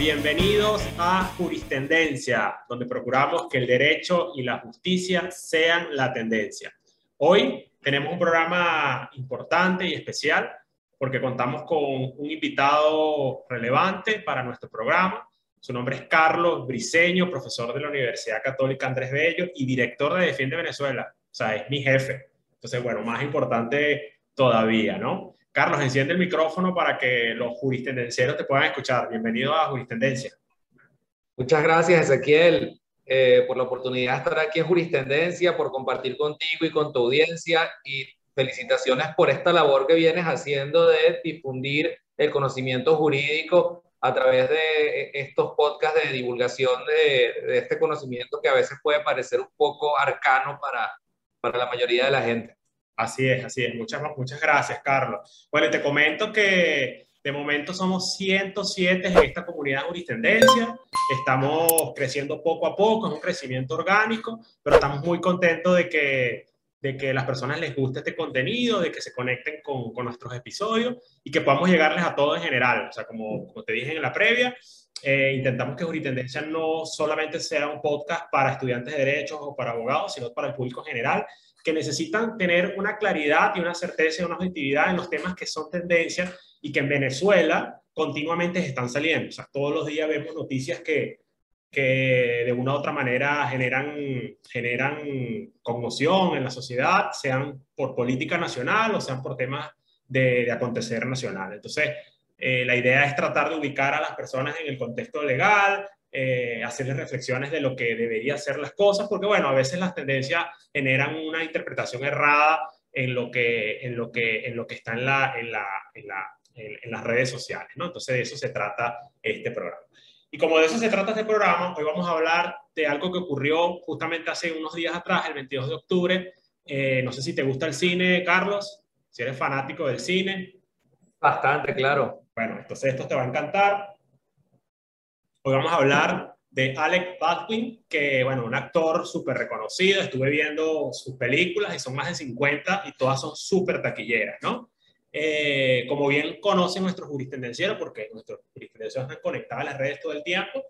Bienvenidos a Juristendencia, donde procuramos que el derecho y la justicia sean la tendencia. Hoy tenemos un programa importante y especial porque contamos con un invitado relevante para nuestro programa. Su nombre es Carlos Briseño, profesor de la Universidad Católica Andrés Bello y director de Defiende Venezuela. O sea, es mi jefe. Entonces, bueno, más importante todavía, ¿no? Carlos, enciende el micrófono para que los juristendencieros te puedan escuchar. Bienvenido a Juristendencia. Muchas gracias, Ezequiel, eh, por la oportunidad de estar aquí en Juristendencia, por compartir contigo y con tu audiencia y felicitaciones por esta labor que vienes haciendo de difundir el conocimiento jurídico a través de estos podcasts de divulgación de, de este conocimiento que a veces puede parecer un poco arcano para, para la mayoría de la gente. Así es, así es. Muchas, muchas gracias, Carlos. Bueno, te comento que de momento somos 107 en esta comunidad de juristendencia. Estamos creciendo poco a poco, es un crecimiento orgánico, pero estamos muy contentos de que, de que las personas les guste este contenido, de que se conecten con, con nuestros episodios y que podamos llegarles a todos en general. O sea, como, como te dije en la previa, eh, intentamos que Juristendencia no solamente sea un podcast para estudiantes de derechos o para abogados, sino para el público en general que necesitan tener una claridad y una certeza y una objetividad en los temas que son tendencias y que en Venezuela continuamente están saliendo. O sea, todos los días vemos noticias que, que de una u otra manera generan, generan conmoción en la sociedad, sean por política nacional o sean por temas de, de acontecer nacional. Entonces, eh, la idea es tratar de ubicar a las personas en el contexto legal, eh, hacerles reflexiones de lo que debería ser las cosas, porque bueno, a veces las tendencias generan una interpretación errada en lo que, en lo que, en lo que está en, la, en, la, en, la, en, las redes sociales, ¿no? Entonces de eso se trata este programa. Y como de eso se trata este programa, hoy vamos a hablar de algo que ocurrió justamente hace unos días atrás, el 22 de octubre. Eh, no sé si te gusta el cine, Carlos, si eres fanático del cine. Bastante, claro. Bueno, entonces esto te va a encantar. Hoy vamos a hablar de Alec Baldwin, que, bueno, un actor súper reconocido. Estuve viendo sus películas y son más de 50 y todas son súper taquilleras, ¿no? Eh, como bien conocen nuestros juristendencieros, porque nuestros juristendencieros están conectados a las redes todo el tiempo,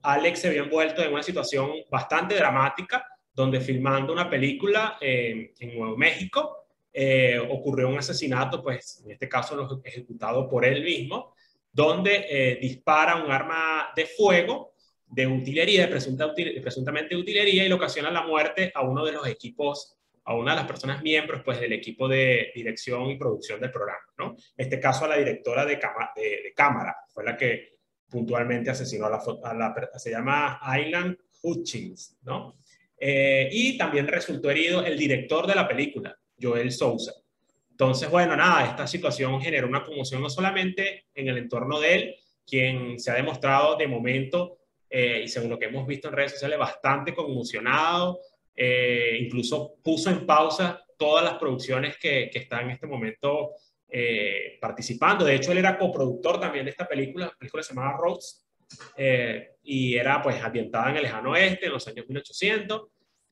Alex se había envuelto en una situación bastante dramática, donde filmando una película en Nuevo México, eh, ocurrió un asesinato, pues en este caso ejecutado por él mismo, donde eh, dispara un arma de fuego de utilería, de, presunta, presuntamente utilería, y le ocasiona la muerte a uno de los equipos, a una de las personas miembros pues, del equipo de dirección y producción del programa. ¿no? En este caso, a la directora de, cámara, fue la que puntualmente asesinó a la, a se llama Aylan Hutchins, ¿no? Eh, y también resultó herido el director de la película, Joel Sousa. Entonces, bueno, nada, esta situación generó una conmoción no solamente en el entorno de él, quien se ha demostrado de momento, eh, y según lo que hemos visto en redes sociales, bastante conmocionado, eh, incluso puso en pausa todas las producciones que, que están en este momento eh, participando. De hecho, él era coproductor también de esta película, la película se llamaba Rhodes, y era pues ambientada en el lejano oeste, en los años 1800,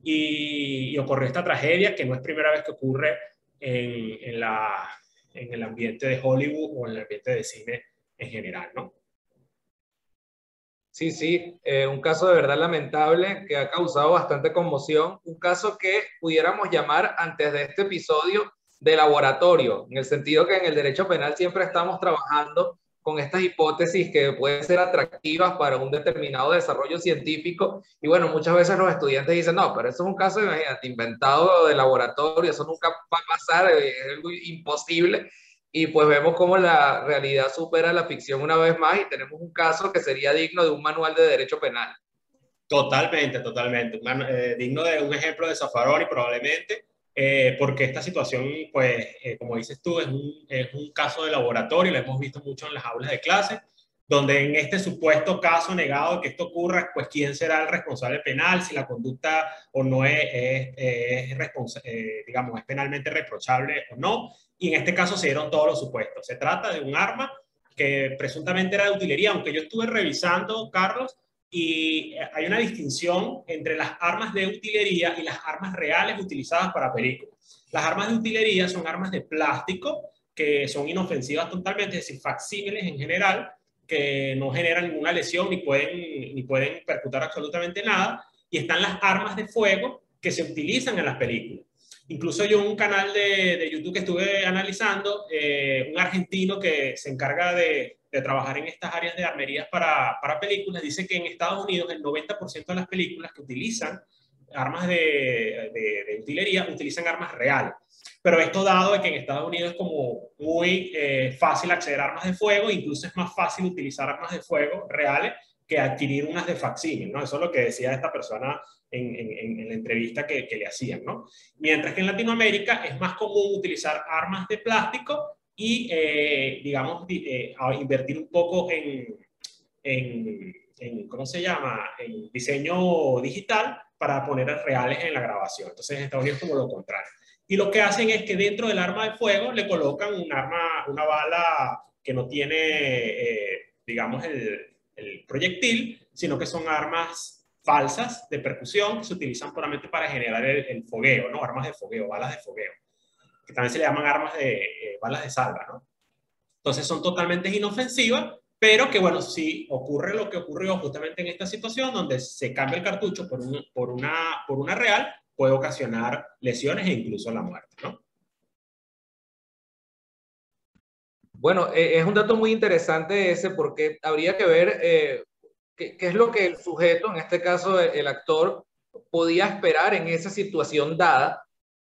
y, y ocurrió esta tragedia que no es primera vez que ocurre en, la, en el ambiente de Hollywood o en el ambiente de cine en general, ¿no? Sí, sí, eh, un caso de verdad lamentable que ha causado bastante conmoción, un caso que pudiéramos llamar antes de este episodio de laboratorio, en el sentido que en el derecho penal siempre estamos trabajando con estas hipótesis que pueden ser atractivas para un determinado desarrollo científico. Y bueno, muchas veces los estudiantes dicen, no, pero eso es un caso, inventado de laboratorio, eso nunca va a pasar, es algo imposible. Y pues vemos cómo la realidad supera la ficción una vez más y tenemos un caso que sería digno de un manual de derecho penal. Totalmente, totalmente. Eh, digno de un ejemplo de Zaffaroni probablemente eh, porque esta situación, pues, eh, como dices tú, es un, es un, caso de laboratorio, lo hemos visto mucho en las aulas de clase, donde en este supuesto caso negado de que esto ocurra, pues, ¿quién será el responsable penal? Si la conducta o no es, es, es eh, digamos, es penalmente reprochable o no. Y en este caso se dieron todos los supuestos. Se trata de un arma que presuntamente era de utilería, aunque yo estuve revisando, Carlos, y hay una distinción entre las armas de utilería y las armas reales utilizadas para películas. Las armas de utilería son armas de plástico que son inofensivas totalmente, es decir, facsímiles en general, que no generan ninguna lesión ni pueden, ni pueden percutar absolutamente nada. Y están las armas de fuego que se utilizan en las películas. Incluso yo un canal de, de YouTube que estuve analizando, eh, un argentino que se encarga de, de, trabajar en estas áreas de armerías para, para películas, dice que en Estados Unidos el 90% de las películas que utilizan armas de, de, utilería utilizan armas reales. Pero esto dado de que en Estados Unidos es como muy eh, fácil acceder a armas de fuego, incluso es más fácil utilizar armas de fuego reales que adquirir unas de facsímil, ¿no? Eso es lo que decía esta persona en, en, en la entrevista que, que, le hacían, ¿no? Mientras que en Latinoamérica es más común utilizar armas de plástico y, eh, digamos, eh, invertir un poco en, en, ¿cómo se llama?, en diseño digital para poner reales en la grabación. Entonces, en Estados Unidos como lo contrario. Y lo que hacen es que dentro del arma de fuego le colocan un arma, una bala que no tiene, eh, digamos, el, el proyectil, sino que son armas falsas de percusión que se utilizan puramente para generar el, fogueo, ¿no? Armas de fogueo, balas de fogueo, que también se le llaman armas de eh, balas de salva, ¿no? Entonces son totalmente inofensivas, pero que bueno, si ocurre lo que ocurrió justamente en esta situación, donde se cambia el cartucho por, un, por, una, por una real, puede ocasionar lesiones e incluso la muerte, ¿no? Bueno, eh, es un dato muy interesante ese porque habría que ver eh, qué, es lo que el sujeto, en este caso el, el, actor, podía esperar en esa situación dada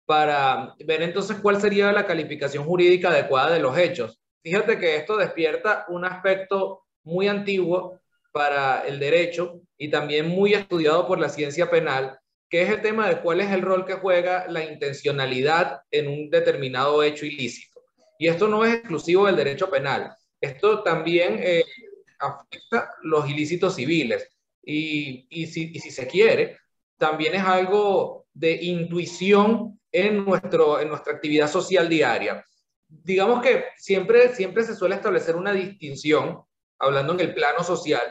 para ver entonces cuál sería la calificación jurídica adecuada de los hechos. Fíjate que esto despierta un aspecto muy antiguo para el derecho y también muy estudiado por la ciencia penal, que es el tema de cuál es el rol que juega la intencionalidad en un determinado hecho ilícito. Y esto no es exclusivo del derecho penal. Esto también eh, afecta los ilícitos civiles. Y, y, si, y, si, se quiere, también es algo de intuición en, nuestro, en nuestra actividad social diaria. Digamos que siempre, siempre se suele establecer una distinción, hablando en el plano social,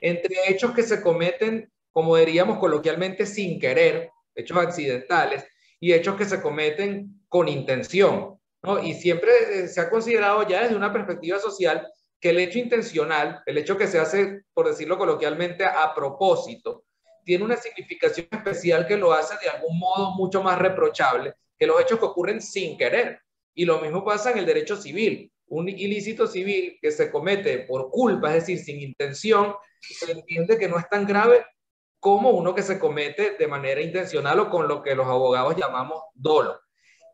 entre hechos que se cometen, como diríamos coloquialmente, sin querer, hechos accidentales, y hechos que se cometen con intención. ¿no? Y siempre eh, se ha considerado ya desde una perspectiva social que el hecho intencional, el hecho que se hace, por decirlo coloquialmente, a propósito, tiene una significación especial que lo hace de algún modo mucho más reprochable que los hechos que ocurren sin querer. Y lo mismo pasa en el derecho civil. Un ilícito civil que se comete por culpa, es decir, sin intención, se entiende que no es tan grave como uno que se comete de manera intencional o con lo que los abogados llamamos dolo.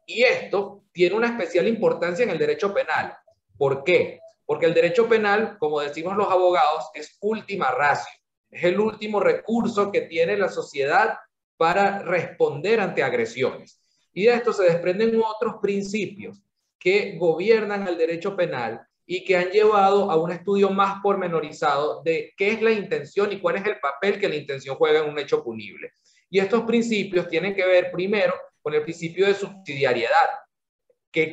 Y esto tiene una especial importancia en el derecho penal. ¿Por qué? Porque el derecho penal, como decimos los abogados, es última ratio. Es el último recurso que tiene la sociedad para responder ante agresiones. Y de esto se desprenden otros principios que gobiernan el derecho penal y que han llevado a un estudio más pormenorizado de qué es la intención y cuál es el papel que la intención juega en un hecho punible. Y estos principios tienen que ver primero con el principio de subsidiariedad,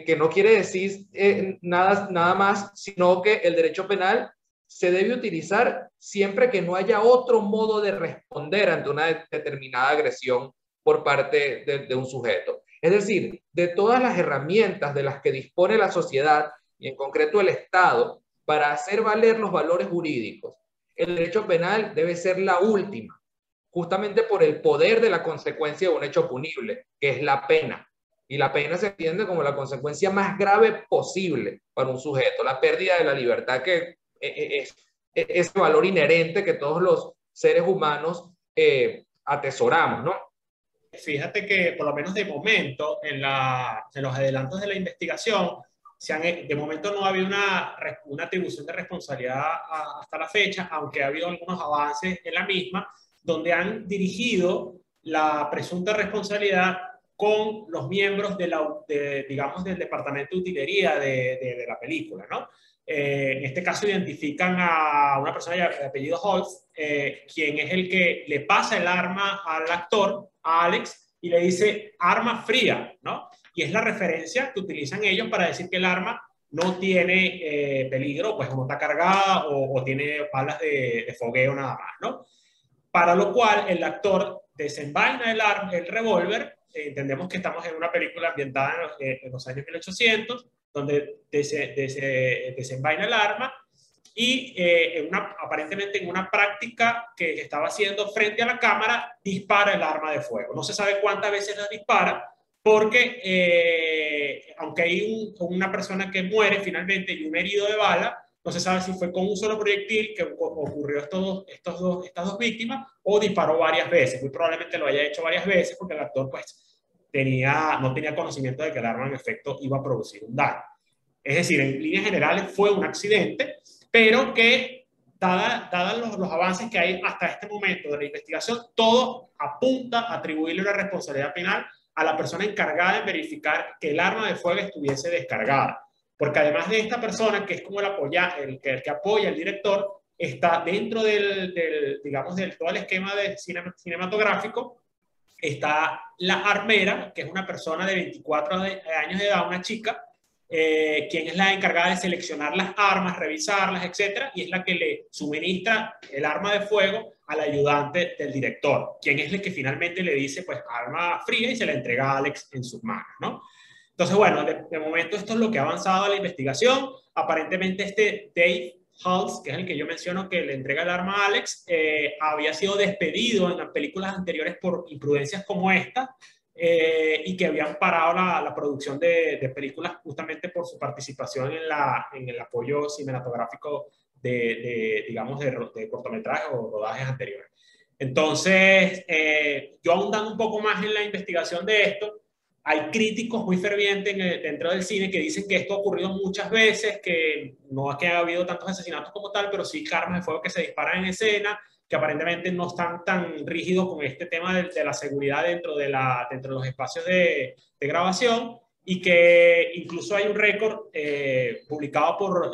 que, no quiere decir eh, nada, nada más, sino que el derecho penal se debe utilizar siempre que no haya otro modo de responder ante una determinada agresión por parte de un sujeto. Es decir, de todas las herramientas de las que dispone la sociedad y en concreto el Estado para hacer valer los valores jurídicos, el derecho penal debe ser la última, justamente por el poder de la consecuencia de un hecho punible, que es la pena. Y la pena se entiende como la consecuencia más grave posible para un sujeto, la pérdida de la libertad, que eh, eh, es, es ese valor inherente que todos los seres humanos eh, atesoramos, ¿no? Fíjate que por lo menos de momento, en, la, en los adelantos de la investigación, se han, de momento no ha habido una, una atribución de responsabilidad a, hasta la fecha, aunque ha habido algunos avances en la misma, donde han dirigido la presunta responsabilidad con los miembros de la, de, digamos, del departamento de utilería de, de, de la película, ¿no? Eh, en este caso identifican a una persona de apellido Holtz, eh, quien es el que le pasa el arma al actor, a Alex, y le dice arma fría, ¿no? Y es la referencia que utilizan ellos para decir que el arma no tiene eh, peligro, pues como está cargada o, o tiene balas de, de, fogueo nada más, ¿no? para lo cual el actor desenvaina el, el revólver, entendemos que estamos en una película ambientada en los, eh, en los años 1800, donde des, des, desenvaina el arma y eh, en una, aparentemente en una práctica que estaba haciendo frente a la cámara, dispara el arma de fuego. No se sabe cuántas veces la dispara, porque eh, aunque hay una persona que muere finalmente y un herido de bala, no se sabe si fue con un solo proyectil que ocurrió estos estos dos, estas dos víctimas o disparó varias veces. Muy probablemente lo haya hecho varias veces porque el actor pues tenía, no tenía conocimiento de que el arma en efecto iba a producir un daño. Es decir, en líneas generales fue un accidente, pero que, dadas los, los, avances que hay hasta este momento de la investigación, todo apunta a atribuirle una responsabilidad penal a la persona encargada de verificar que el arma de fuego estuviese descargada. Porque además de esta persona, que es como el, apoya, el que apoya al director, está dentro del, del, digamos, del todo el esquema de cinematográfico, está la armera, que es una persona de 24 años de edad, una chica, eh, quien es la encargada de seleccionar las armas, revisarlas, etcétera, y es la que le suministra el arma de fuego al ayudante del director, quien es el que finalmente le dice, pues, arma fría y se la entrega a Alex en sus manos, ¿no? Entonces, bueno, de, momento esto es lo que ha avanzado la investigación. Aparentemente este Dave Hulse, que es el que yo menciono que le entrega el arma a Alex, eh, había sido despedido en las películas anteriores por imprudencias como esta, eh, y que habían parado la, producción de, películas justamente por su participación en, el apoyo cinematográfico de, de digamos, de, cortometrajes o rodajes anteriores. Entonces, eh, yo ahondando un poco más en la investigación de esto, hay críticos muy fervientes dentro del cine que dicen que esto ha ocurrido muchas veces, que no es que haya habido tantos asesinatos como tal, pero sí armas de fuego que se disparan en escena, que aparentemente no están tan rígidos con este tema de, la seguridad dentro de, la, dentro de los espacios de, grabación y que incluso hay un récord eh, publicado por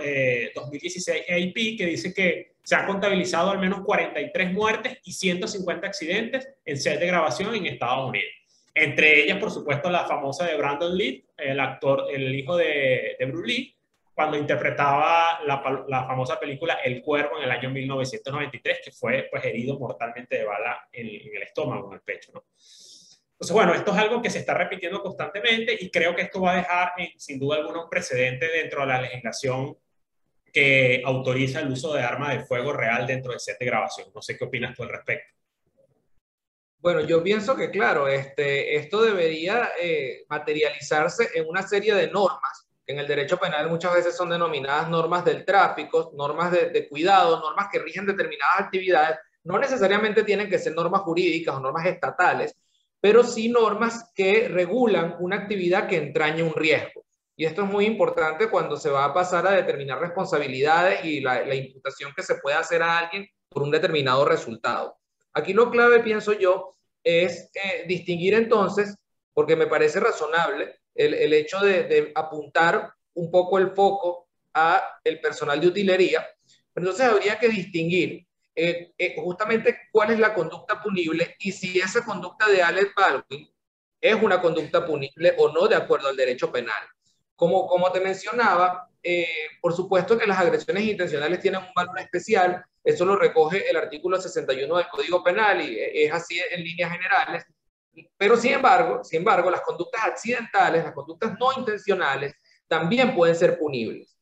2016 eh, AP que dice que se han contabilizado al menos 43 muertes y 150 accidentes en set de grabación en Estados Unidos. Entre ellas, por supuesto, la famosa de Brandon Lee, el actor, el hijo de, de Bruce Lee, cuando interpretaba la, la, famosa película El Cuervo en el año 1993, que fue pues, herido mortalmente de bala en, en el estómago, en el pecho. ¿no? Entonces, bueno, esto es algo que se está repitiendo constantemente y creo que esto va a dejar, sin duda alguna, un precedente dentro de la legislación que autoriza el uso de armas de fuego real dentro del set de grabación. No sé qué opinas tú al respecto. Bueno, yo pienso que, claro, este, esto debería eh, materializarse en una serie de normas en el derecho penal muchas veces son denominadas normas del tráfico, normas de, cuidado, normas que rigen determinadas actividades. No necesariamente tienen que ser normas jurídicas o normas estatales, pero sí normas que regulan una actividad que entraña un riesgo. Y esto es muy importante cuando se va a pasar a determinar responsabilidades y la, imputación que se puede hacer a alguien por un determinado resultado. Aquí lo clave, pienso yo, es eh, distinguir entonces, porque me parece razonable, el, hecho de, apuntar un poco el foco a el personal de utilería. Entonces habría que distinguir eh, eh, justamente cuál es la conducta punible y si esa conducta de Alex Baldwin es una conducta punible o no de acuerdo al derecho penal. Como, como te mencionaba, por supuesto que las agresiones intencionales tienen un valor especial, eso lo recoge el artículo 61 del Código Penal y es así en líneas generales, pero sin embargo, sin embargo, las conductas accidentales, las conductas no intencionales, también pueden ser punibles.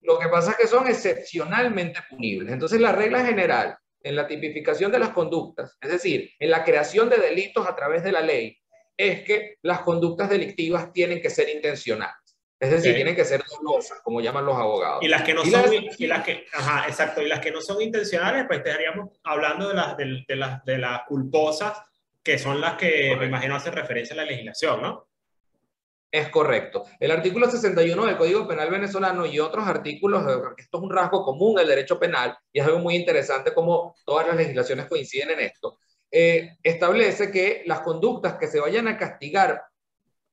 Lo que pasa es que son excepcionalmente punibles. Entonces, la regla general en la tipificación de las conductas, es decir, en la creación de delitos a través de la ley, es que las conductas delictivas tienen que ser intencionales. Es decir, tienen que ser dolosas, como llaman los abogados. Y las que no son, y las que, ajá, exacto, y las que no son intencionales, pues estaríamos hablando de las, de, de las, de las culposas que son las que me imagino hacen referencia a la legislación, ¿no? Es correcto. El artículo 61 del Código Penal venezolano y otros artículos, esto es un rasgo común del derecho penal y es algo muy interesante como todas las legislaciones coinciden en esto, eh, establece que las conductas que se vayan a castigar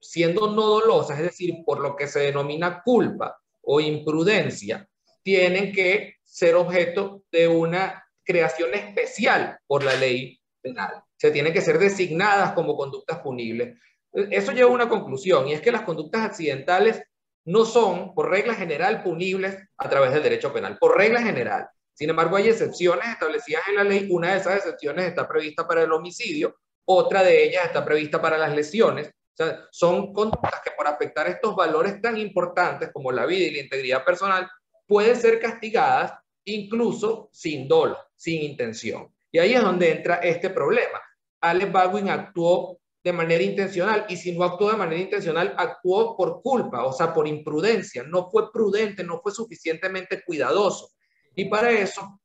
siendo no dolosas, es decir, por lo que se denomina culpa o imprudencia, tienen que ser objeto de una creación especial por la ley penal se tienen que ser designadas como conductas punibles. Eso lleva a una conclusión, y es que las conductas accidentales no son, por regla general, punibles a través del derecho penal, por regla general. Sin embargo, hay excepciones establecidas en la ley. Una de esas excepciones está prevista para el homicidio, otra de ellas está prevista para las lesiones. Son conductas que por afectar estos valores tan importantes como la vida y la integridad personal pueden ser castigadas incluso sin dolo, sin intención. Y ahí es donde entra este problema. Alec Baldwin actuó de manera intencional y si no actuó de manera intencional, actuó por culpa, o sea, por imprudencia. No fue prudente, no fue suficientemente cuidadoso. Y para eso,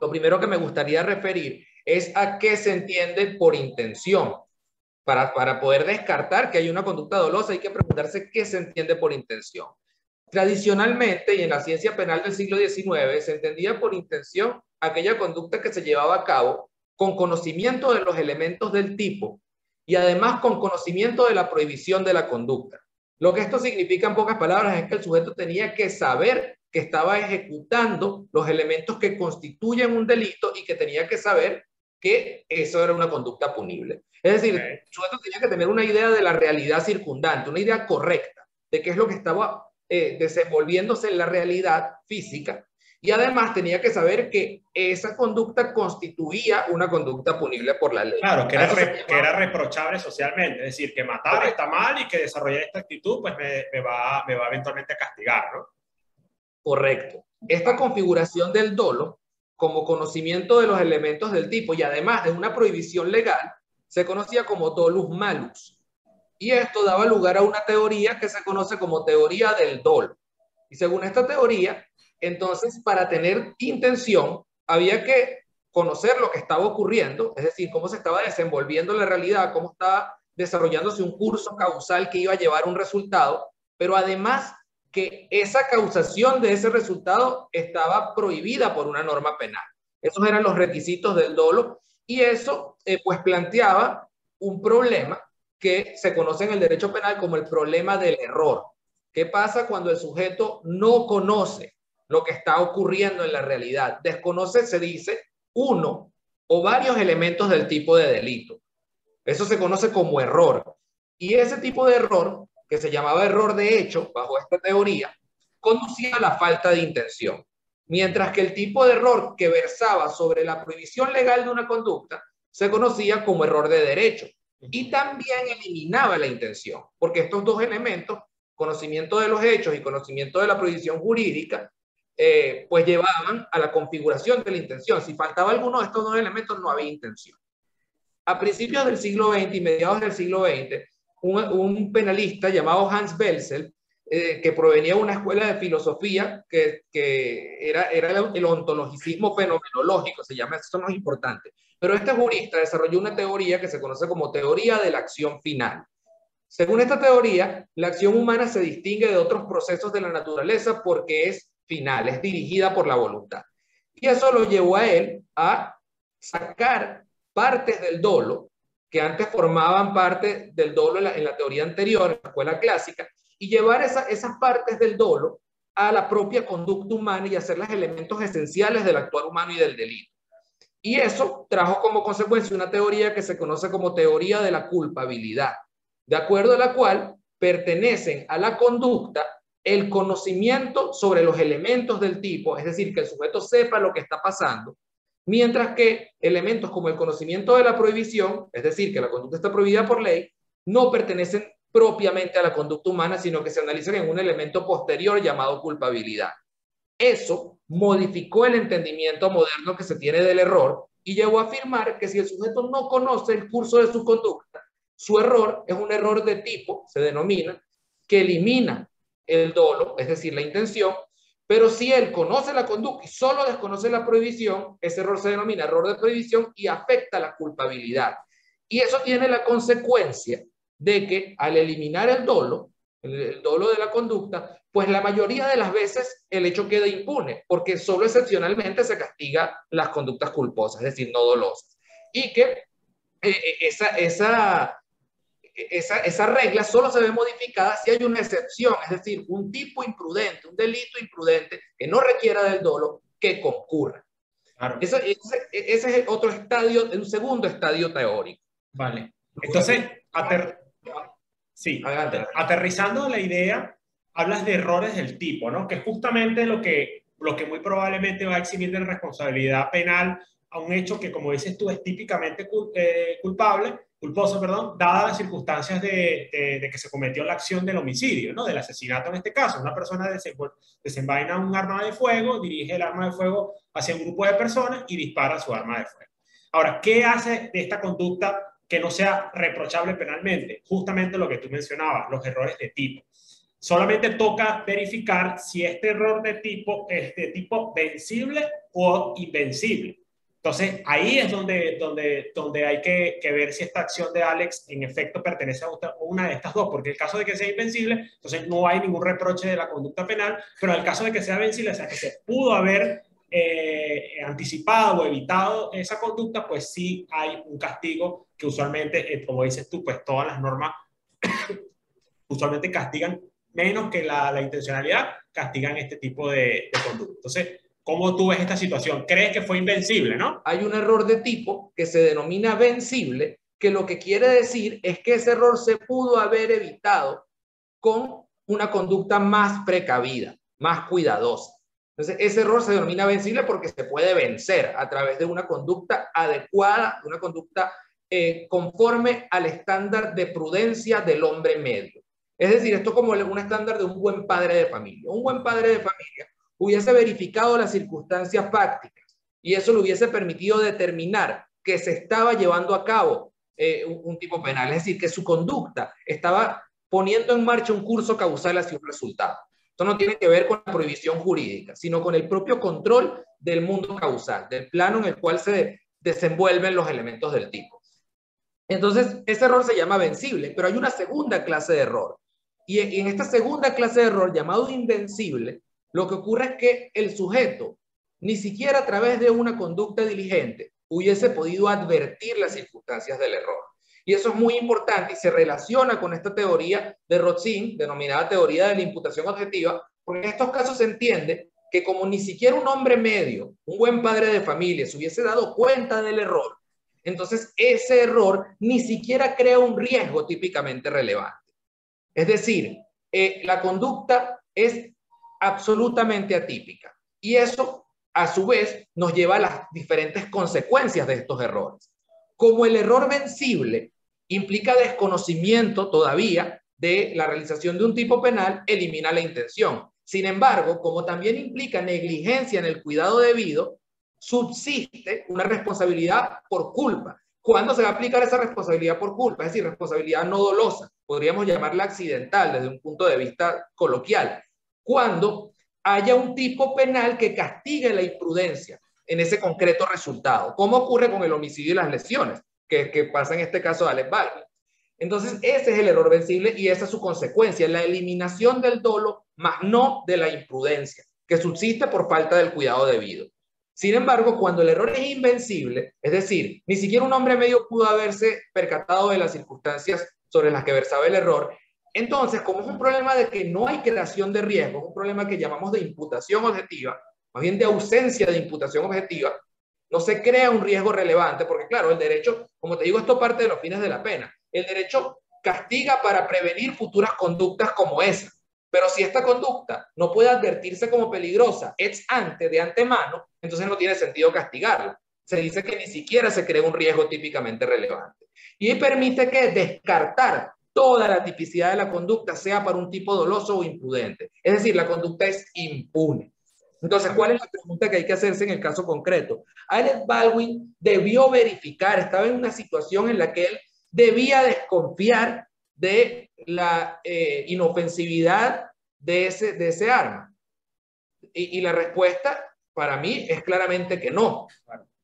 lo primero que me gustaría referir es a qué se entiende por intención. Para, para poder descartar que hay una conducta dolosa, hay que preguntarse qué se entiende por intención. Tradicionalmente, y en la ciencia penal del siglo XIX, se entendía por intención aquella conducta que se llevaba a cabo con conocimiento de los elementos del tipo y además con conocimiento de la prohibición de la conducta. Lo que esto significa en pocas palabras es que el sujeto tenía que saber que estaba ejecutando los elementos que constituyen un delito y que tenía que saber que eso era una conducta punible. Es decir, sujeto tenía que tener una idea de la realidad circundante, una idea correcta de qué es lo que estaba eh, desenvolviéndose en la realidad física y además tenía que saber que esa conducta constituía una conducta punible por la ley. Claro, que era, reprochable socialmente, es decir, que matar está mal y que desarrollar esta actitud pues me, va, me va eventualmente a castigar, ¿no? Correcto. Esta configuración del dolo, como conocimiento de los elementos del tipo y además de una prohibición legal, se conocía como dolus malus. Y esto daba lugar a una teoría que se conoce como teoría del dolo. Y según esta teoría, entonces, para tener intención, había que conocer lo que estaba ocurriendo, es decir, cómo se estaba desenvolviendo la realidad, cómo estaba desarrollándose un curso causal que iba a llevar un resultado, pero además que esa causación de ese resultado estaba prohibida por una norma penal. Esos eran los requisitos del dolo y eso eh, pues planteaba un problema que se conoce en el derecho penal como el problema del error. ¿Qué pasa cuando el sujeto no conoce lo que está ocurriendo en la realidad. Desconoce, se dice, uno o varios elementos del tipo de delito. Eso se conoce como error. Y ese tipo de error, que se llamaba error de hecho, bajo esta teoría, conducía a la falta de intención. Mientras que el tipo de error que versaba sobre la prohibición legal de una conducta se conocía como error de derecho y también eliminaba la intención, porque estos dos elementos, conocimiento de los hechos y conocimiento de la prohibición jurídica, eh, pues llevaban a la configuración de la intención. Si faltaba alguno de estos dos elementos, no había intención. A principios del siglo XX y mediados del siglo XX, un, penalista llamado Hans Belzel, eh, que provenía de una escuela de filosofía que, era, era el, ontologicismo fenomenológico, se llama, eso no es importante, pero este jurista desarrolló una teoría que se conoce como teoría de la acción final. Según esta teoría, la acción humana se distingue de otros procesos de la naturaleza porque es final, es dirigida por la voluntad. Y eso lo llevó a él a sacar partes del dolo que antes formaban parte del dolo en la, teoría anterior, en la escuela clásica, y llevar esas partes del dolo a la propia conducta humana y hacerlas elementos esenciales del actuar humano y del delito. Y eso trajo como consecuencia una teoría que se conoce como teoría de la culpabilidad, de acuerdo a la cual pertenecen a la conducta el conocimiento sobre los elementos del tipo, es decir, que el sujeto sepa lo que está pasando, mientras que elementos como el conocimiento de la prohibición, es decir, que la conducta está prohibida por ley, no pertenecen propiamente a la conducta humana, sino que se analizan en un elemento posterior llamado culpabilidad. Eso modificó el entendimiento moderno que se tiene del error y llevó a afirmar que si el sujeto no conoce el curso de su conducta, su error es un error de tipo, se denomina, que elimina el dolo, es decir, la intención, pero si él conoce la conducta y solo desconoce la prohibición, ese error se denomina error de prohibición y afecta la culpabilidad. Y eso tiene la consecuencia de que al eliminar el dolo, el, dolo de la conducta, pues la mayoría de las veces el hecho queda impune, porque solo excepcionalmente se castiga las conductas culposas, es decir, no dolosas. Y que eh, eh, esa, esa esa, esa, regla solo se ve modificada si hay una excepción, es decir, un tipo imprudente, un delito imprudente que no requiera del dolo que concurra. Ese, ese, es otro estadio, un segundo estadio teórico. Vale. Entonces, sí, aterrizando la idea, hablas de errores del tipo, ¿no? Que es justamente lo que, lo que muy probablemente va a eximir de responsabilidad penal a un hecho que, como dices tú, es típicamente eh, culpable culposo, perdón, dadas las circunstancias de, de, que se cometió la acción del homicidio, ¿no? Del asesinato en este caso. Una persona desenvaina un arma de fuego, dirige el arma de fuego hacia un grupo de personas y dispara su arma de fuego. Ahora, ¿qué hace de esta conducta que no sea reprochable penalmente? Justamente lo que tú mencionabas, los errores de tipo. Solamente toca verificar si este error de tipo es de tipo vencible o invencible. Entonces, ahí es donde, donde, donde hay que, que, ver si esta acción de Alex en efecto pertenece a una de estas dos, porque el caso de que sea invencible, entonces no hay ningún reproche de la conducta penal, pero el caso de que sea vencible, o sea, que se pudo haber eh, anticipado o evitado esa conducta, pues sí hay un castigo que usualmente, eh, como dices tú, pues todas las normas usualmente castigan menos que la, la intencionalidad, castigan este tipo de, de conducta. Entonces, ¿Cómo tú ves esta situación? ¿Crees que fue invencible, no? Hay un error de tipo que se denomina vencible, que lo que quiere decir es que ese error se pudo haber evitado con una conducta más precavida, más cuidadosa. Entonces, ese error se denomina vencible porque se puede vencer a través de una conducta adecuada, una conducta eh, conforme al estándar de prudencia del hombre medio. Es decir, esto como un estándar de un buen padre de familia. Un buen padre de familia hubiese verificado las circunstancias prácticas y eso le hubiese permitido determinar que se estaba llevando a cabo eh, un, tipo penal, es decir, que su conducta estaba poniendo en marcha un curso causal hacia un resultado. Esto no tiene que ver con la prohibición jurídica, sino con el propio control del mundo causal, del plano en el cual se desenvuelven los elementos del tipo. Entonces, ese error se llama vencible, pero hay una segunda clase de error. Y en esta segunda clase de error, llamado invencible, lo que ocurre es que el sujeto, ni siquiera a través de una conducta diligente, hubiese podido advertir las circunstancias del error. Y eso es muy importante y se relaciona con esta teoría de Rotzin, denominada teoría de la imputación objetiva, porque en estos casos se entiende que como ni siquiera un hombre medio, un buen padre de familia, se hubiese dado cuenta del error, entonces ese error ni siquiera crea un riesgo típicamente relevante. Es decir, eh, la conducta es absolutamente atípica. Y eso, a su vez, nos lleva a las diferentes consecuencias de estos errores. Como el error vencible implica desconocimiento todavía de la realización de un tipo penal, elimina la intención. Sin embargo, como también implica negligencia en el cuidado debido, subsiste una responsabilidad por culpa. ¿Cuándo se va a aplicar esa responsabilidad por culpa? Es decir, responsabilidad no dolosa. Podríamos llamarla accidental desde un punto de vista coloquial cuando haya un tipo penal que castigue la imprudencia en ese concreto resultado, como ocurre con el homicidio y las lesiones, que, pasa en este caso de Alex Baldwin. Entonces, ese es el error vencible y esa es su consecuencia, la eliminación del dolo, más no de la imprudencia, que subsiste por falta del cuidado debido. Sin embargo, cuando el error es invencible, es decir, ni siquiera un hombre medio pudo haberse percatado de las circunstancias sobre las que versaba el error, entonces, como es un problema de que no hay creación de riesgo, es un problema que llamamos de imputación objetiva, más bien de ausencia de imputación objetiva, no se crea un riesgo relevante, porque claro, el derecho, como te digo, esto parte de los fines de la pena. El derecho castiga para prevenir futuras conductas como esa. Pero si esta conducta no puede advertirse como peligrosa ex ante, de antemano, entonces no tiene sentido castigarla. Se dice que ni siquiera se crea un riesgo típicamente relevante. Y permite que descartar toda la tipicidad de la conducta sea para un tipo doloso o imprudente. Es decir, la conducta es impune. Entonces, ¿cuál es la pregunta que hay que hacerse en el caso concreto? Alex Baldwin debió verificar, estaba en una situación en la que él debía desconfiar de la eh, inofensividad de ese, de ese arma. Y, y, la respuesta para mí es claramente que no.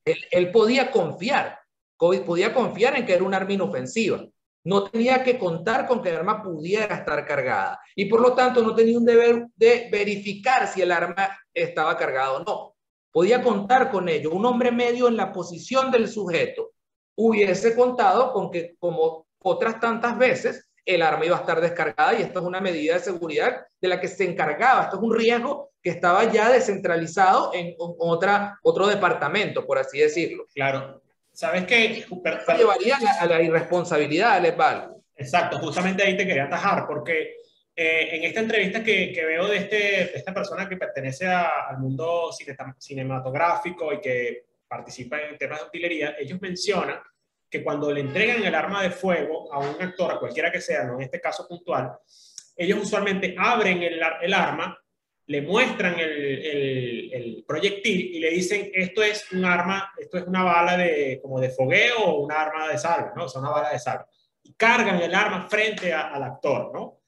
Él, él podía confiar, podía confiar en que era un arma inofensiva no tenía que contar con que el arma pudiera estar cargada y por lo tanto no tenía un deber de verificar si el arma estaba cargada o no. Podía contar con ello. Un hombre medio en la posición del sujeto hubiese contado con que, como otras tantas veces, el arma iba a estar descargada y esto es una medida de seguridad de la que se encargaba. Esto es un riesgo que estaba ya descentralizado en otro departamento, por así decirlo. Claro. ¿Sabes qué? llevaría a la, irresponsabilidad, Alex Exacto, justamente ahí te quería atajar, porque eh, en esta entrevista que, que veo de, este, de, esta persona que pertenece al mundo cinematográfico y que participa en temas de utilería, ellos mencionan que cuando le entregan el arma de fuego a un actor, a cualquiera que sea, no en este caso puntual, ellos usualmente abren el, el arma, le muestran el, el, el, proyectil y le dicen esto es un arma, esto es una bala de como de fogueo o una arma de salva, ¿no? O sea, una bala de salva. Y cargan el arma frente a, al actor, ¿no?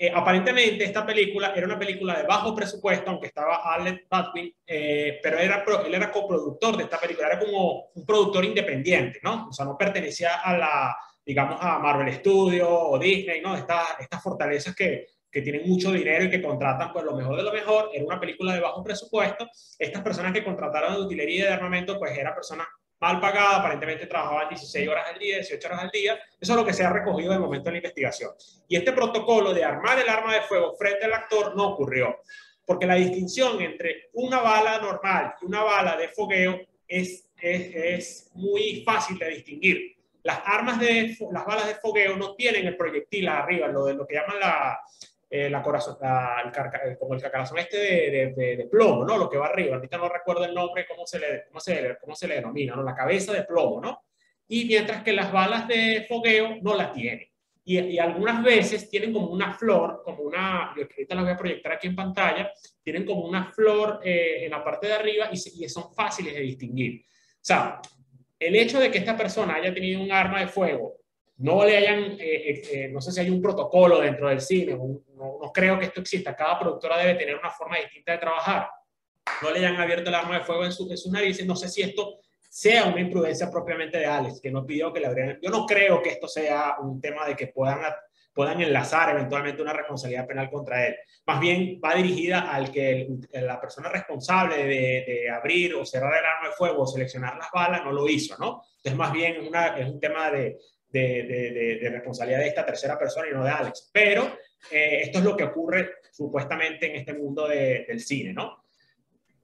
Eh, aparentemente esta película era una película de bajo presupuesto, aunque estaba Alec Baldwin, eh, pero era, él era coproductor de esta película, era como un productor independiente, ¿no? O sea, no pertenecía a la, digamos, a Marvel Studios o Disney, ¿no? Estas, estas fortalezas que, que tienen mucho dinero y que contratan pues lo mejor de lo mejor. Era una película de bajo presupuesto. Estas personas que contrataron de utilería y de armamento, pues eran personas mal pagada, aparentemente trabajaban 16 horas al día, 18 horas al día. Eso es lo que se ha recogido de momento en la investigación. Y este protocolo de armar el arma de fuego frente al actor no ocurrió, porque la distinción entre una bala normal y una bala de fogueo es, es, es muy fácil de distinguir. Las armas de las balas de fogueo no tienen el proyectil arriba, lo de lo que llaman la, eh, la corazón, la, el como el cacarazón este de, de, de, plomo, ¿no? Lo que va arriba. Ahorita no recuerdo el nombre, cómo se le, cómo se, cómo se le denomina, ¿no? La cabeza de plomo, ¿no? Y mientras que las balas de fogueo no la tienen. Y, y, algunas veces tienen como una flor, como una, yo ahorita las voy a proyectar aquí en pantalla, tienen como una flor eh, en la parte de arriba y, y son fáciles de distinguir. O sea, el hecho de que esta persona haya tenido un arma de fuego no le hayan, eh, eh, eh, no sé si hay un protocolo dentro del cine, no, creo que esto exista, cada productora debe tener una forma distinta de trabajar, no le hayan abierto el arma de fuego en, su, en narices, no sé si esto sea una imprudencia propiamente de Alex, que no pidió que le abrieran, yo no creo que esto sea un tema de que puedan, puedan enlazar eventualmente una responsabilidad penal contra él, más bien va dirigida al que la persona responsable de, abrir o cerrar el arma de fuego o seleccionar las balas no lo hizo, ¿no? Entonces más bien es un tema de, de, de, responsabilidad de esta tercera persona y no de Alex. Pero eh, esto es lo que ocurre supuestamente en este mundo del cine, ¿no?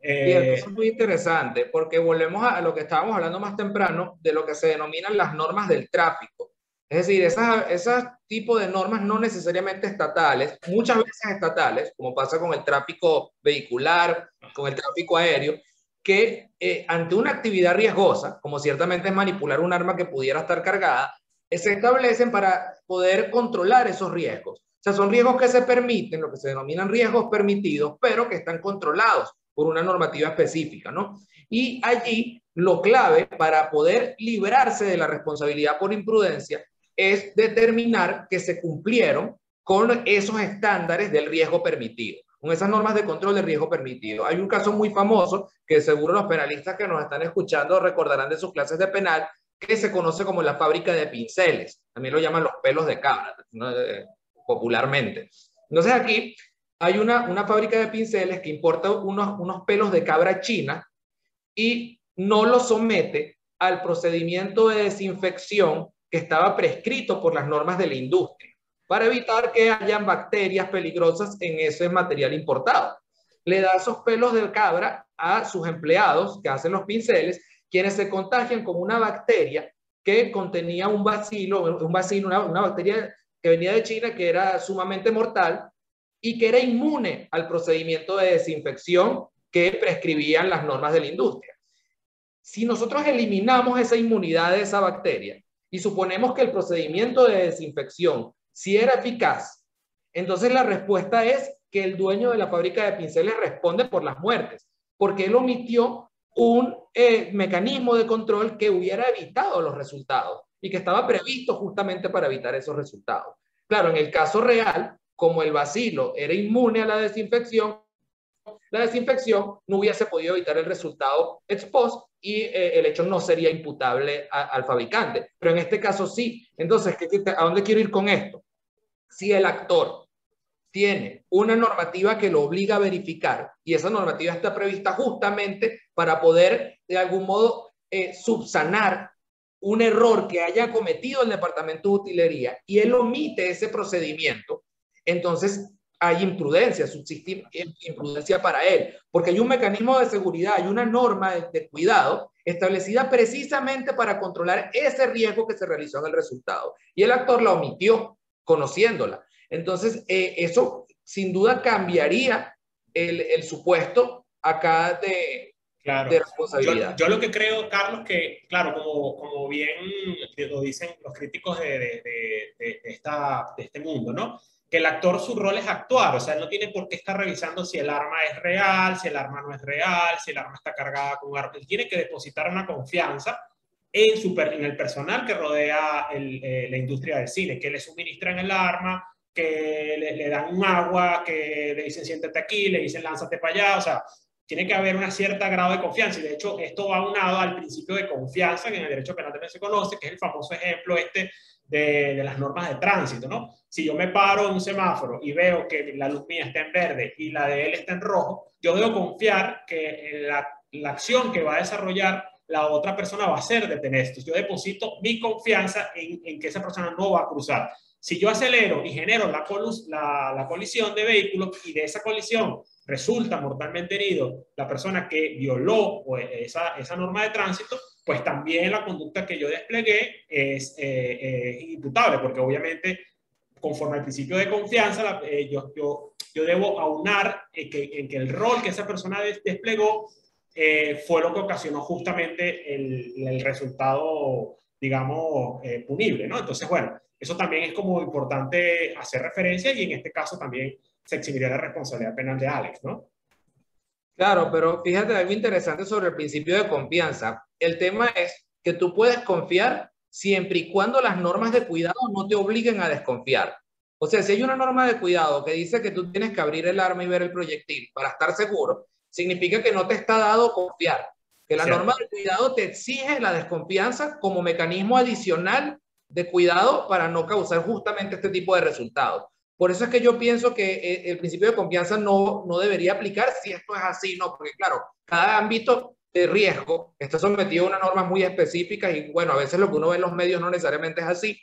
Eh, es muy interesante porque volvemos a lo que estábamos hablando más temprano de lo que se denominan las normas del tráfico. Es decir, esas, esas tipos de normas no necesariamente estatales, muchas veces estatales, como pasa con el tráfico vehicular, con el tráfico aéreo, que eh, ante una actividad riesgosa, como ciertamente es manipular un arma que pudiera estar cargada, se establecen para poder controlar esos riesgos. O sea, son riesgos que se permiten, lo que se denominan riesgos permitidos, pero que están controlados por una normativa específica, ¿no? Y allí lo clave para poder librarse de la responsabilidad por imprudencia es determinar que se cumplieron con esos estándares del riesgo permitido, con esas normas de control de riesgo permitido. Hay un caso muy famoso que seguro los penalistas que nos están escuchando recordarán de sus clases de penal, que se conoce como la fábrica de pinceles. También lo llaman los pelos de cabra, eh, popularmente. Entonces aquí hay una, una fábrica de pinceles que importa unos, unos pelos de cabra china y no los somete al procedimiento de desinfección que estaba prescrito por las normas de la industria para evitar que hayan bacterias peligrosas en ese material importado. Le da esos pelos de cabra a sus empleados que hacen los pinceles quienes se contagian con una bacteria que contenía un bacilo, un bacilo una, una bacteria que venía de China que era sumamente mortal y que era inmune al procedimiento de desinfección que prescribían las normas de la industria. Si nosotros eliminamos esa inmunidad de esa bacteria y suponemos que el procedimiento de desinfección si era eficaz, entonces la respuesta es que el dueño de la fábrica de pinceles responde por las muertes, porque él omitió un eh, mecanismo de control que hubiera evitado los resultados y que estaba previsto justamente para evitar esos resultados. Claro, en el caso real, como el bacilo era inmune a la desinfección, la desinfección no hubiese podido evitar el resultado ex post y eh, el hecho no sería imputable al fabricante. Pero en este caso sí. Entonces, ¿a dónde quiero ir con esto? Si el actor tiene una normativa que lo obliga a verificar y esa normativa está prevista justamente para poder de algún modo eh, subsanar un error que haya cometido el departamento de utilería y él omite ese procedimiento, entonces hay imprudencia, subsiste imprudencia para él, porque hay un mecanismo de seguridad, hay una norma de, cuidado establecida precisamente para controlar ese riesgo que se realizó en el resultado. Y el actor la omitió, conociéndola. Entonces, eh, eso sin duda cambiaría el, el, supuesto acá de, de responsabilidad. Yo, lo que creo, Carlos, que, claro, como, como bien lo dicen los críticos de, de, de, esta, de este mundo, ¿no? Que el actor su rol es actuar, o sea, no tiene por qué estar revisando si el arma es real, si el arma no es real, si el arma está cargada con arma. Él tiene que depositar una confianza en, su, en el personal que rodea el, eh, la industria del cine, que le suministran el arma, que le, le, dan un agua, que le dicen siéntate aquí, le dicen lánzate para allá, o sea, tiene que haber un cierto grado de confianza. Y de hecho, esto va unado al principio de confianza que en el derecho penal también se conoce, que es el famoso ejemplo este de, de, las normas de tránsito, ¿no? Si yo me paro en un semáforo y veo que la luz mía está en verde y la de él está en rojo, yo debo confiar que la, la acción que va a desarrollar la otra persona va a ser detener esto. Yo deposito mi confianza en, en, que esa persona no va a cruzar. Si yo acelero y genero la, la, la colisión de vehículos y de esa colisión resulta mortalmente herido la persona que violó pues, esa, esa norma de tránsito, pues también la conducta que yo desplegué es eh, imputable, porque obviamente conforme al principio de confianza, eh, yo, yo, yo, debo aunar en que, que, el rol que esa persona desplegó eh, fue lo que ocasionó justamente el, el resultado, digamos, eh, punible, ¿no? Entonces, bueno, eso también es como importante hacer referencia y en este caso también se eximiría la responsabilidad penal de Alex, ¿no? Claro, pero fíjate algo interesante sobre el principio de confianza. El tema es que tú puedes confiar siempre y cuando las normas de cuidado no te obliguen a desconfiar. O sea, si hay una norma de cuidado que dice que tú tienes que abrir el arma y ver el proyectil para estar seguro, significa que no te está dado confiar. Que la norma de cuidado te exige la desconfianza como mecanismo adicional de cuidado para no causar justamente este tipo de resultados. Por eso es que yo pienso que eh, el principio de confianza no, no debería aplicar si esto es así, ¿no? Porque claro, cada ámbito de riesgo está sometido a unas normas muy específicas y bueno, a veces lo que uno ve en los medios no necesariamente es así,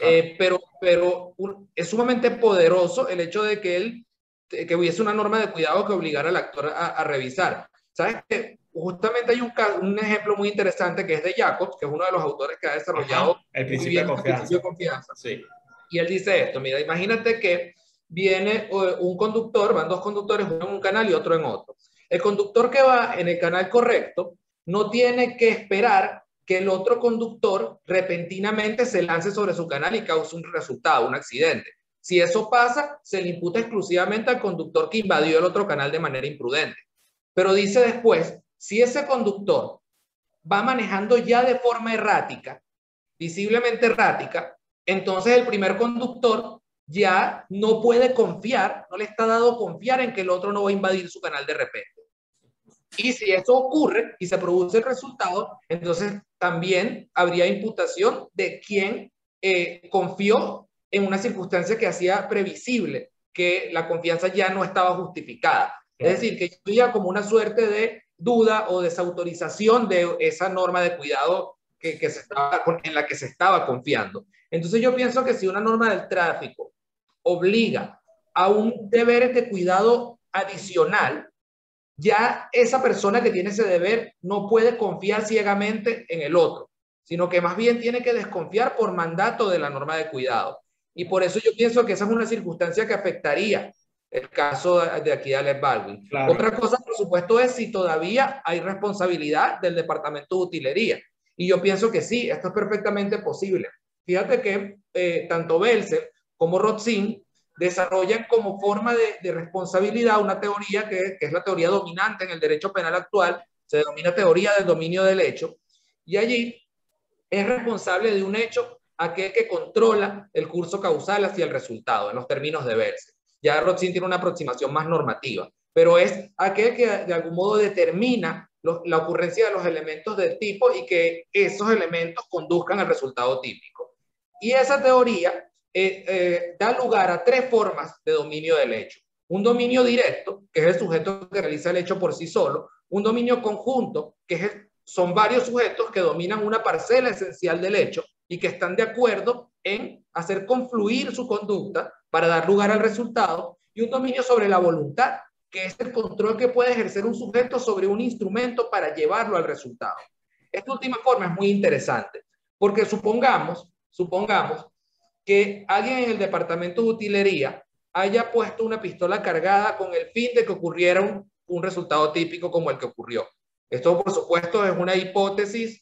eh, pero, pero es sumamente poderoso el hecho de que él, que hubiese una norma de cuidado que obligara al actor a, a revisar. ¿Sabes que Justamente hay un, un, ejemplo muy interesante que es de Jacobs, que es uno de los autores que ha desarrollado el principio, de confianza. el principio de confianza. Sí. Y él dice esto, mira, imagínate que viene un conductor, van dos conductores, uno en un canal y otro en otro. El conductor que va en el canal correcto no tiene que esperar que el otro conductor repentinamente se lance sobre su canal y cause un resultado, un accidente. Si eso pasa, se le imputa exclusivamente al conductor que invadió el otro canal de manera imprudente. Pero dice después, si ese conductor va manejando ya de forma errática, visiblemente errática, entonces el primer conductor ya no puede confiar, no le está dado confiar en que el otro no va a invadir su canal de repente. Y si eso ocurre y se produce el resultado, entonces también habría imputación de quien eh, confió en una circunstancia que hacía previsible que la confianza ya no estaba justificada. Es decir, que había como una suerte de duda o desautorización de esa norma de cuidado que, se estaba, en la que se estaba confiando. Entonces yo pienso que si una norma del tráfico obliga a un deber de cuidado adicional, ya esa persona que tiene ese deber no puede confiar ciegamente en el otro, sino que más bien tiene que desconfiar por mandato de la norma de cuidado. Y por eso yo pienso que esa es una circunstancia que afectaría el caso de aquí de Alex Baldwin. Otra cosa, por supuesto, es si todavía hay responsabilidad del Departamento de Utilería. Y yo pienso que sí, esto es perfectamente posible. Fíjate que eh, tanto Belser como Rotzin desarrollan como forma de, responsabilidad una teoría que, es la teoría dominante en el derecho penal actual, se denomina teoría del dominio del hecho, y allí es responsable de un hecho aquel que controla el curso causal hacia el resultado, en los términos de Belser. Ya Rotzin tiene una aproximación más normativa, pero es aquel que de algún modo determina la ocurrencia de los elementos del tipo y que esos elementos conduzcan al resultado típico. Y esa teoría eh, eh, da lugar a tres formas de dominio del hecho. Un dominio directo, que es el sujeto que realiza el hecho por sí solo. Un dominio conjunto, que es, son varios sujetos que dominan una parcela esencial del hecho y que están de acuerdo en hacer confluir su conducta para dar lugar al resultado. Y un dominio sobre la voluntad, que es el control que puede ejercer un sujeto sobre un instrumento para llevarlo al resultado. Esta última forma es muy interesante, porque supongamos supongamos que alguien en el departamento de utilería haya puesto una pistola cargada con el fin de que ocurriera un, resultado típico como el que ocurrió. Esto, por supuesto, es una hipótesis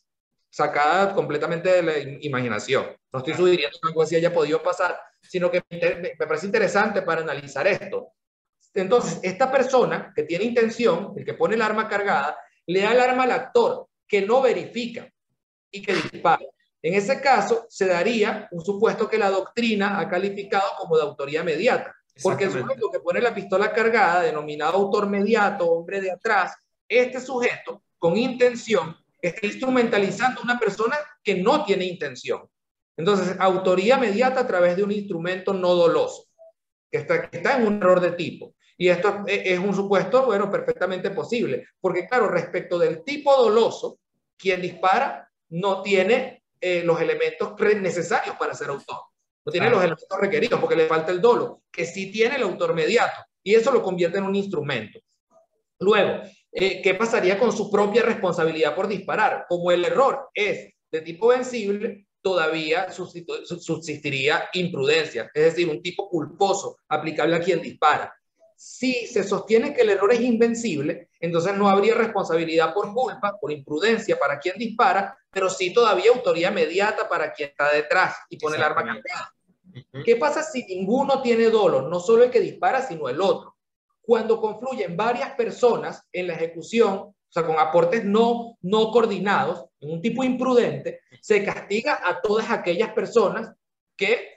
sacada completamente de la imaginación. No estoy sugiriendo que algo así haya podido pasar, sino que me parece interesante para analizar esto. Entonces, esta persona que tiene intención, el que pone el arma cargada, le da el arma al actor que no verifica y que dispara. En ese caso, se daría un supuesto que la doctrina ha calificado como de autoría mediata, porque el sujeto que pone la pistola cargada, denominado autor mediato, hombre de atrás, este sujeto con intención está instrumentalizando a una persona que no tiene intención. Entonces, autoría mediata a través de un instrumento no doloso, que está, que está en un error de tipo. Y esto es un supuesto, bueno, perfectamente posible, porque claro, respecto del tipo doloso, quien dispara no tiene eh, los elementos necesarios para ser autor. No tiene los elementos requeridos porque le falta el dolo, que sí tiene el autor mediato. Y eso lo convierte en un instrumento. Luego, eh, ¿qué pasaría con su propia responsabilidad por disparar? Como el error es de tipo vencible, todavía subsistiría imprudencia, es decir, un tipo culposo aplicable a quien dispara. Si se sostiene que el error es invencible, entonces no habría responsabilidad por culpa, por imprudencia para quien dispara, pero sí todavía autoría mediata para quien está detrás y pone el arma cargada. ¿Qué pasa si ninguno tiene dolo? No solo el que dispara, sino el otro. Cuando confluyen varias personas en la ejecución, o sea, con aportes no, no coordinados, en un tipo imprudente, se castiga a todas aquellas personas que,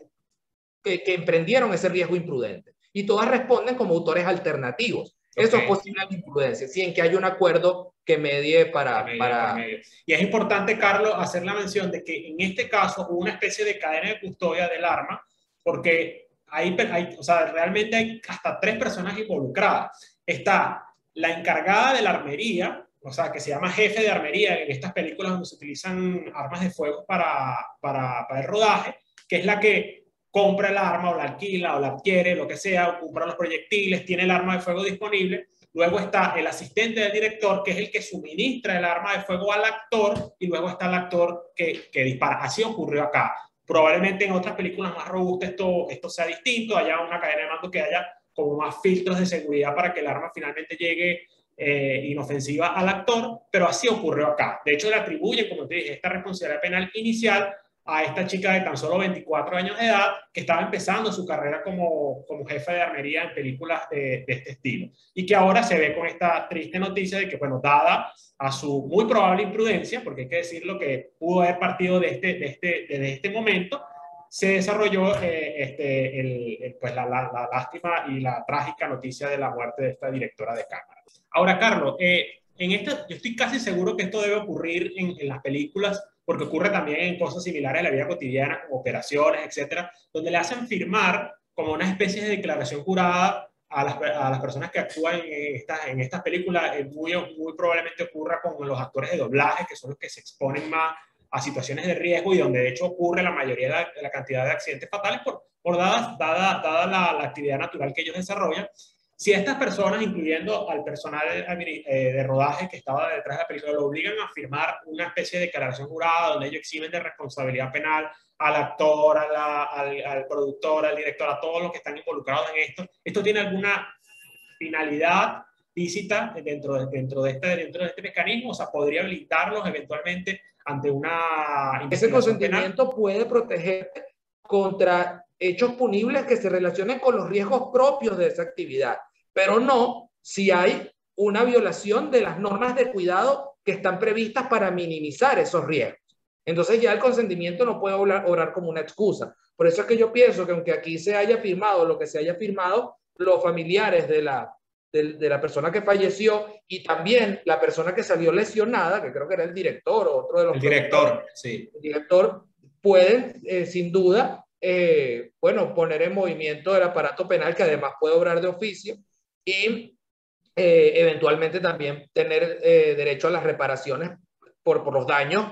que, que emprendieron ese riesgo imprudente. Y todas responden como autores alternativos. Eso es posible la imprudencia, sí, en que hay un acuerdo que medie para... para... Y es importante, Carlos, hacer la mención de que en este caso hubo una especie de cadena de custodia del arma, porque hay, hay, o sea, realmente hay hasta tres personas involucradas. Está la encargada de la armería, o sea, que se llama jefe de armería en estas películas donde se utilizan armas de fuego para, para, el rodaje, que es la que compra el arma o la alquila o la adquiere, lo que sea, compra los proyectiles, tiene el arma de fuego disponible. Luego está el asistente del director, que es el que suministra el arma de fuego al actor, y luego está el actor que, que dispara. Así ocurrió acá. Probablemente en otras películas más robustas esto, esto sea distinto, haya una cadena de mando que haya como más filtros de seguridad para que el arma finalmente llegue eh, inofensiva al actor, pero así ocurrió acá. De hecho, le atribuyen, como te dije, esta responsabilidad penal inicial a esta chica de tan solo 24 años de edad que estaba empezando su carrera como, como jefe de armería en películas de, este estilo y que ahora se ve con esta triste noticia de que, bueno, dada a su muy probable imprudencia, porque hay que decirlo que pudo haber partido de este, de este, desde este momento, se desarrolló eh, este, el, pues la, la, lástima y la trágica noticia de la muerte de esta directora de cámara. Ahora, Carlos, eh, en esta, yo estoy casi seguro que esto debe ocurrir en, en las películas porque ocurre también en cosas similares en la vida cotidiana, como operaciones, etcétera, donde le hacen firmar como una especie de declaración jurada a las, a las personas que actúan en estas, en estas películas. Eh, muy, muy probablemente ocurra con los actores de doblaje, que son los que se exponen más a situaciones de riesgo y donde de hecho ocurre la mayoría de la, cantidad de accidentes fatales por, por dada, dada, dada la, la actividad natural que ellos desarrollan. Si estas personas, incluyendo al personal eh, de rodaje que estaba detrás de la película, lo obligan a firmar una especie de declaración jurada donde ellos eximen de responsabilidad penal al actor, al, productor, al director, a todos los que están involucrados en esto, ¿esto tiene alguna finalidad lícita dentro de, dentro, de este, dentro de este mecanismo? O sea, ¿podría habilitarlos eventualmente ante una... Ese consentimiento puede protegerte contra hechos punibles que se relacionen con los riesgos propios de esa actividad pero no si hay una violación de las normas de cuidado que están previstas para minimizar esos riesgos. Entonces ya el consentimiento no puede obrar, como una excusa. Por eso es que yo pienso que aunque aquí se haya firmado lo que se haya firmado, los familiares de la, de, la persona que falleció y también la persona que salió lesionada, que creo que era el director o otro de los... El director, sí. El director pueden, eh, sin duda, eh, bueno, poner en movimiento el aparato penal que además puede obrar de oficio y eh, eventualmente también tener eh, derecho a las reparaciones por, por los daños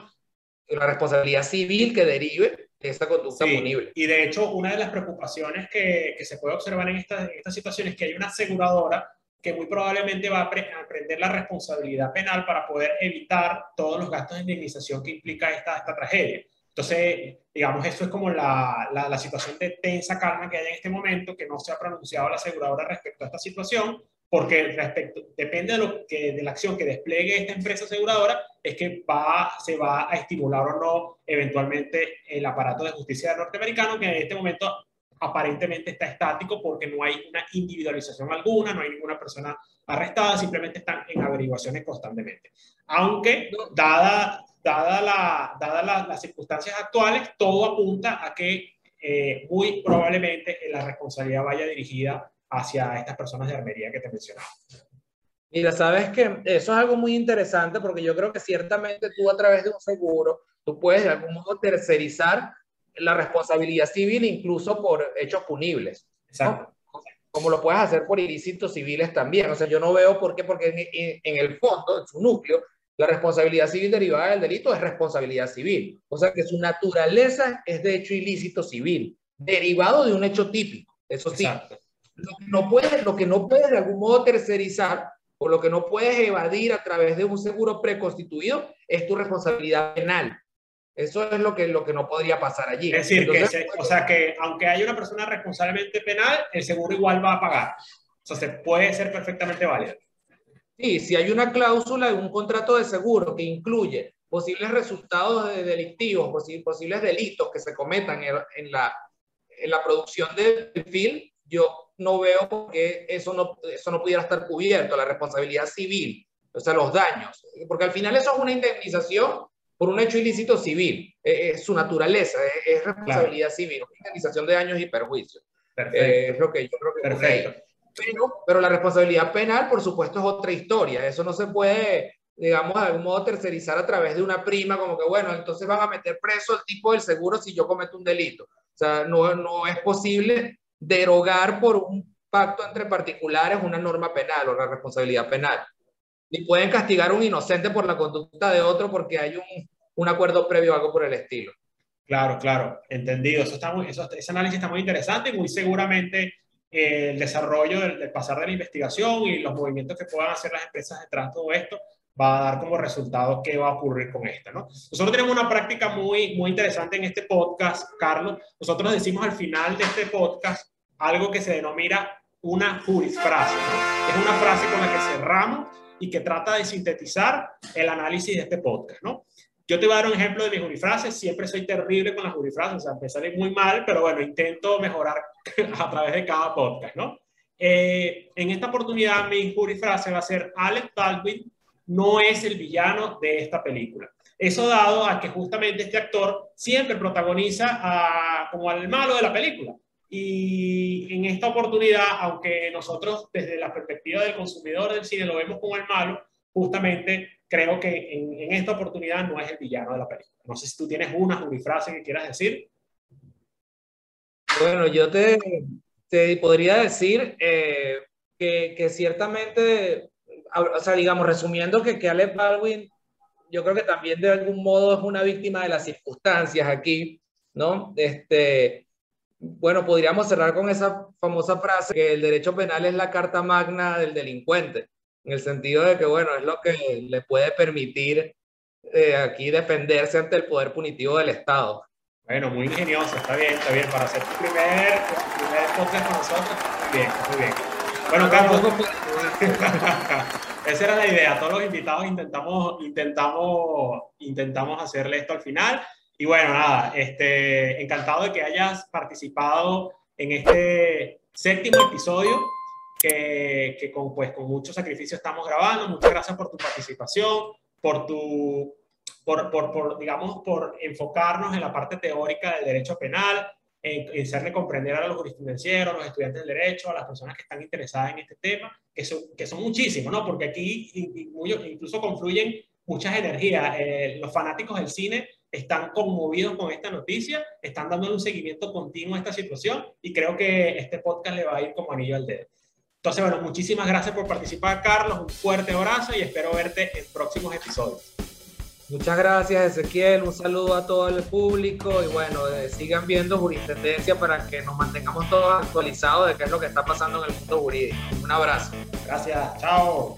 y la responsabilidad civil que derive de esta conducta punible. Y de hecho, una de las preocupaciones que, que se puede observar en esta, en esta situación es que hay una aseguradora que muy probablemente va a aprender la responsabilidad penal para poder evitar todos los gastos de indemnización que implica esta, esta tragedia. Entonces, digamos, eso es como la, la, situación de tensa calma que hay en este momento, que no se ha pronunciado la aseguradora respecto a esta situación, porque respecto, depende de, lo que, de la acción que despliegue esta empresa aseguradora, es que va, se va a estimular o no eventualmente el aparato de justicia norteamericano, que en este momento aparentemente está estático porque no hay una individualización alguna, no hay ninguna persona arrestada, simplemente están en averiguaciones constantemente. Aunque, dada, dada, la, dada las circunstancias actuales, todo apunta a que eh, muy probablemente la responsabilidad vaya dirigida hacia estas personas de armería que te mencionaba. Mira, sabes que eso es algo muy interesante porque yo creo que ciertamente tú a través de un seguro, tú puedes de algún modo tercerizar la responsabilidad civil incluso por hechos punibles. Exacto. Como lo puedes hacer por ilícitos civiles también. O sea, yo no veo por qué, porque en, el fondo, en su núcleo, la responsabilidad civil derivada del delito es responsabilidad civil. O sea, que su naturaleza es de hecho ilícito civil, derivado de un hecho típico. Eso sí. Lo que, no puedes, lo que no puedes de algún modo tercerizar o lo que no puedes evadir a través de un seguro preconstituido es tu responsabilidad penal. Eso es lo que, lo que no podría pasar allí. Es decir, que o sea que aunque haya una persona responsablemente penal, el seguro igual va a pagar. O sea, se puede ser perfectamente válido. Sí, si hay una cláusula de un contrato de seguro que incluye posibles resultados de delictivos, posibles delitos que se cometan en, la, en la producción del film, yo no veo por qué eso no, eso no pudiera estar cubierto, la responsabilidad civil, o sea, los daños, porque al final eso es una indemnización por un hecho ilícito civil. Es, su naturaleza, es, responsabilidad civil, indemnización de daños y perjuicios. Eh, es lo que yo creo que Perfecto. Pero, pero la responsabilidad penal, por supuesto, es otra historia. Eso no se puede, digamos, de algún modo tercerizar a través de una prima, como que, bueno, entonces van a meter preso el tipo del seguro si yo cometo un delito. O sea, no, no es posible derogar por un pacto entre particulares una norma penal o la responsabilidad penal ni pueden castigar a un inocente por la conducta de otro porque hay un, un acuerdo previo o algo por el estilo. Claro, claro, entendido. Eso está muy, eso, ese análisis está muy interesante y muy seguramente el desarrollo del, pasar de la investigación y los movimientos que puedan hacer las empresas detrás de todo esto va a dar como resultado qué va a ocurrir con esto, ¿no? Nosotros tenemos una práctica muy, muy interesante en este podcast, Carlos. Nosotros decimos al final de este podcast algo que se denomina una jurisfrase, ¿no? Es una frase con la que cerramos y que trata de sintetizar el análisis de este podcast, ¿no? Yo te voy a dar un ejemplo de mis jurifrases. Siempre soy terrible con las jurifrases, o sea, me sale muy mal, pero bueno, intento mejorar a través de cada podcast, ¿no? Eh, en esta oportunidad, mi jurifrase va a ser: Alec Baldwin no es el villano de esta película. Eso dado a que justamente este actor siempre protagoniza a, como al malo de la película. Y en esta oportunidad, aunque nosotros desde la perspectiva del consumidor del cine lo vemos como el malo, justamente creo que en, esta oportunidad no es el villano de la película. No sé si tú tienes una jurifrase que quieras decir. Bueno, yo te, te podría decir eh, que, que, ciertamente, o sea, digamos, resumiendo que, que Alec Baldwin, yo creo que también de algún modo es una víctima de las circunstancias aquí, ¿no? Este, bueno, podríamos cerrar con esa famosa frase que el derecho penal es la carta magna del delincuente, en el sentido de que, bueno, es lo que le puede permitir eh, aquí defenderse ante el poder punitivo del Estado. Bueno, muy ingenioso, está bien, está bien. Para hacer tu primer, primer podcast con nosotros, muy bien, muy bien. Bueno, Carlos, esa era la idea. Todos los invitados intentamos, intentamos, intentamos hacerle esto al final. Y bueno, nada, este, encantado de que hayas participado en este séptimo episodio que, que con, pues, con mucho sacrificio estamos grabando. Muchas gracias por tu participación, por tu, por, por, por digamos, por enfocarnos en la parte teórica del derecho penal, en, en hacerle comprender a los jurisprudencieros, a los estudiantes del derecho, a las personas que están interesadas en este tema, que son, que son muchísimos, ¿no? Porque aquí incluso confluyen muchas energías. Eh, los fanáticos del cine están conmovidos con esta noticia, están dando un seguimiento continuo a esta situación y creo que este podcast le va a ir como anillo al dedo. Entonces, bueno, muchísimas gracias por participar, Carlos. Un fuerte abrazo y espero verte en próximos episodios. Muchas gracias, Ezequiel. Un saludo a todo el público y bueno, eh, sigan viendo jurisprudencia para que nos mantengamos todos actualizados de qué es lo que está pasando en el mundo jurídico. Un abrazo. Gracias. Chao.